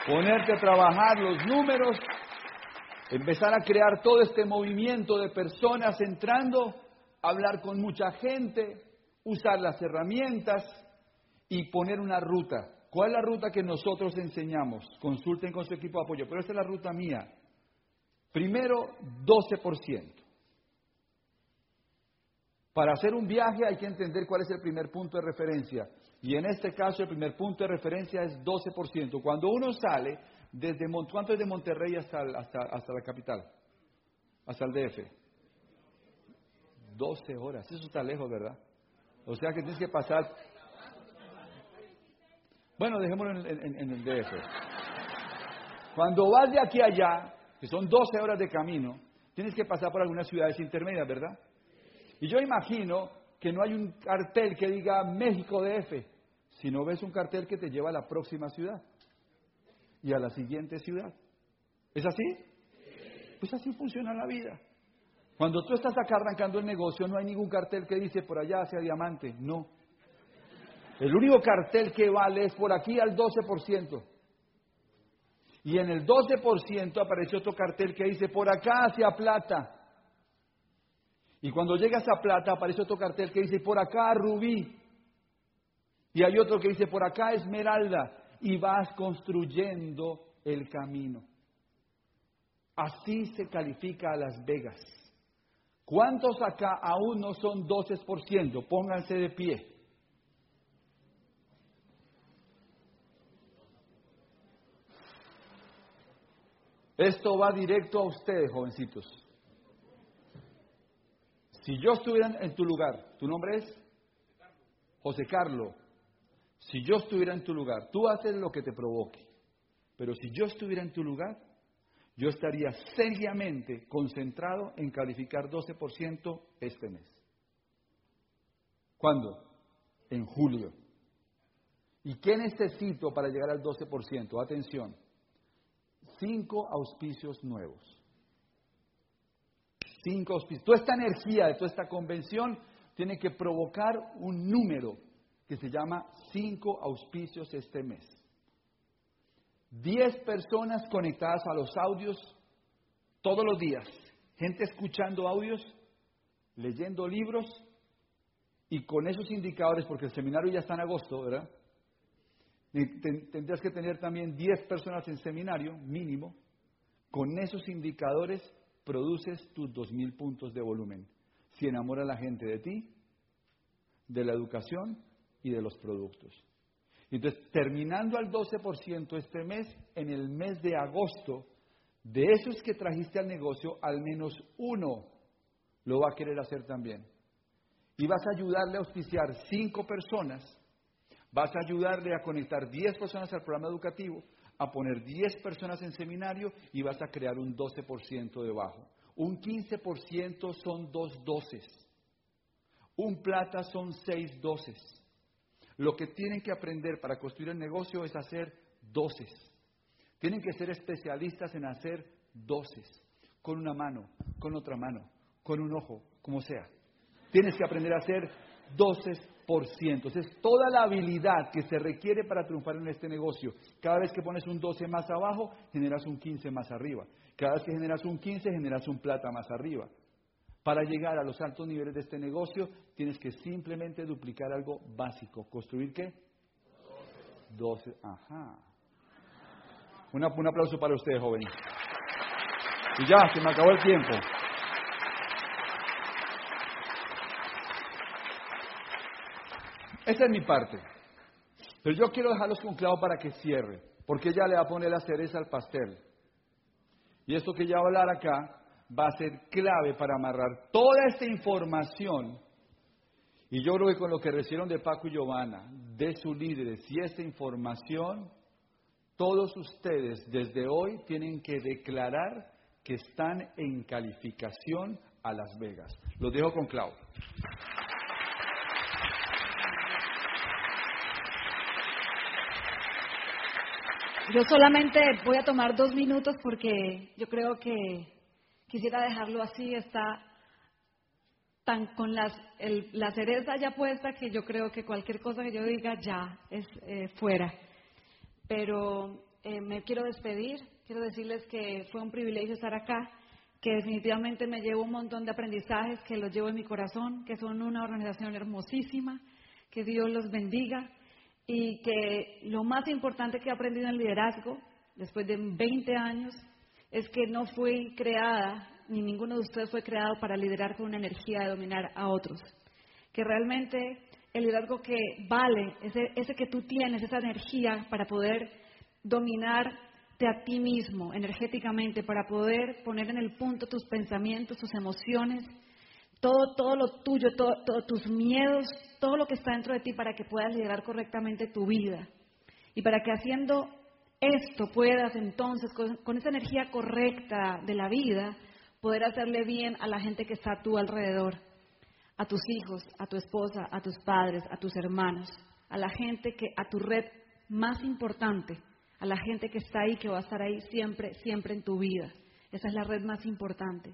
ponerte a trabajar los números, empezar a crear todo este movimiento de personas entrando, hablar con mucha gente, usar las herramientas y poner una ruta. ¿Cuál es la ruta que nosotros enseñamos? Consulten con su equipo de apoyo, pero esta es la ruta mía. Primero, 12%. Para hacer un viaje hay que entender cuál es el primer punto de referencia. Y en este caso el primer punto de referencia es 12%. Cuando uno sale desde, ¿cuánto es de Monterrey hasta, hasta, hasta la capital? Hasta el DF. 12 horas. Eso está lejos, ¿verdad? O sea que tienes que pasar... Bueno, dejémoslo en, en el DF. Cuando vas de aquí a allá, que son 12 horas de camino, tienes que pasar por algunas ciudades intermedias, ¿verdad? Y yo imagino que no hay un cartel que diga México DF, sino ves un cartel que te lleva a la próxima ciudad y a la siguiente ciudad. ¿Es así? Pues así funciona la vida. Cuando tú estás acá arrancando el negocio, no hay ningún cartel que dice por allá hacia diamante. No. El único cartel que vale es por aquí al 12%. Y en el 12% aparece otro cartel que dice por acá hacia plata. Y cuando llegas a plata aparece otro cartel que dice por acá rubí. Y hay otro que dice por acá esmeralda. Y vas construyendo el camino. Así se califica a Las Vegas. ¿Cuántos acá aún no son 12%? Pónganse de pie. Esto va directo a ustedes, jovencitos. Si yo estuviera en tu lugar, ¿tu nombre es? José Carlos. Si yo estuviera en tu lugar, tú haces lo que te provoque. Pero si yo estuviera en tu lugar, yo estaría seriamente concentrado en calificar 12% este mes. ¿Cuándo? En julio. ¿Y qué necesito para llegar al 12%? Atención, cinco auspicios nuevos cinco auspicios. Toda esta energía de toda esta convención tiene que provocar un número que se llama cinco auspicios este mes. Diez personas conectadas a los audios todos los días. Gente escuchando audios, leyendo libros y con esos indicadores, porque el seminario ya está en agosto, ¿verdad? Tendrías que tener también diez personas en seminario, mínimo. Con esos indicadores produces tus 2.000 puntos de volumen. Si enamora a la gente de ti, de la educación y de los productos. Entonces, terminando al 12% este mes, en el mes de agosto, de esos que trajiste al negocio, al menos uno lo va a querer hacer también. Y vas a ayudarle a auspiciar cinco personas, vas a ayudarle a conectar 10 personas al programa educativo, a poner 10 personas en seminario y vas a crear un 12% debajo. Un 15% son dos doces. Un plata son seis doces. Lo que tienen que aprender para construir el negocio es hacer doces. Tienen que ser especialistas en hacer doces. Con una mano, con otra mano, con un ojo, como sea. Tienes que aprender a hacer doces entonces, toda la habilidad que se requiere para triunfar en este negocio, cada vez que pones un 12 más abajo, generas un 15 más arriba. Cada vez que generas un 15, generas un plata más arriba. Para llegar a los altos niveles de este negocio, tienes que simplemente duplicar algo básico. ¿Construir qué? 12. Ajá. un aplauso para ustedes, jóvenes. Y ya, se me acabó el tiempo. Esa es mi parte. Pero yo quiero dejarlos con clavo para que cierre, porque ella le va a poner la cereza al pastel. Y esto que ya hablar acá va a ser clave para amarrar toda esta información. Y yo creo que con lo que recibieron de Paco y Giovanna, de sus líderes y esta información, todos ustedes desde hoy tienen que declarar que están en calificación a Las Vegas. Lo dejo con Clau. Yo solamente voy a tomar dos minutos porque yo creo que quisiera dejarlo así, está tan con las, la cereza ya puesta que yo creo que cualquier cosa que yo diga ya es eh, fuera. Pero eh, me quiero despedir, quiero decirles que fue un privilegio estar acá, que definitivamente me llevo un montón de aprendizajes, que los llevo en mi corazón, que son una organización hermosísima, que Dios los bendiga y que lo más importante que he aprendido en liderazgo, después de 20 años, es que no fui creada, ni ninguno de ustedes fue creado para liderar con una energía de dominar a otros. Que realmente el liderazgo que vale, ese, ese que tú tienes, esa energía para poder dominarte a ti mismo energéticamente, para poder poner en el punto tus pensamientos, tus emociones, todo, todo lo tuyo, todos tus miedos, todo lo que está dentro de ti para que puedas liderar correctamente tu vida. Y para que haciendo esto puedas entonces, con, esa energía correcta de la vida, poder hacerle bien a la gente que está a tu alrededor, a tus hijos, a tu esposa, a tus padres, a tus hermanos, a la gente que, a tu red más importante, a la gente que está ahí, que va a estar ahí siempre, siempre en tu vida. Esa es la red más importante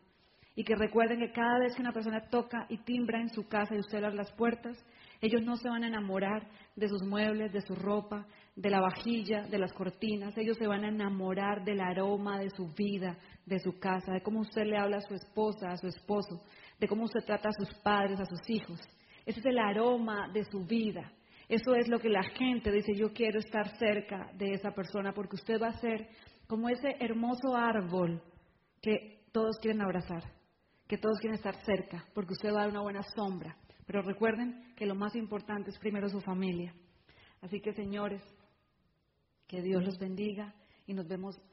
y que recuerden que cada vez que una persona toca y timbra en su casa y usted abre las puertas, ellos no se van a enamorar de sus muebles, de su ropa, de la vajilla, de las cortinas, ellos se van a enamorar del aroma de su vida, de su casa, de cómo usted le habla a su esposa, a su esposo, de cómo usted trata a sus padres, a sus hijos. Ese es el aroma de su vida. Eso es lo que la gente dice, yo quiero estar cerca de esa persona porque usted va a ser como ese hermoso árbol que todos quieren abrazar que todos quieren estar cerca, porque usted va a dar una buena sombra. Pero recuerden que lo más importante es primero su familia. Así que, señores, que Dios los bendiga y nos vemos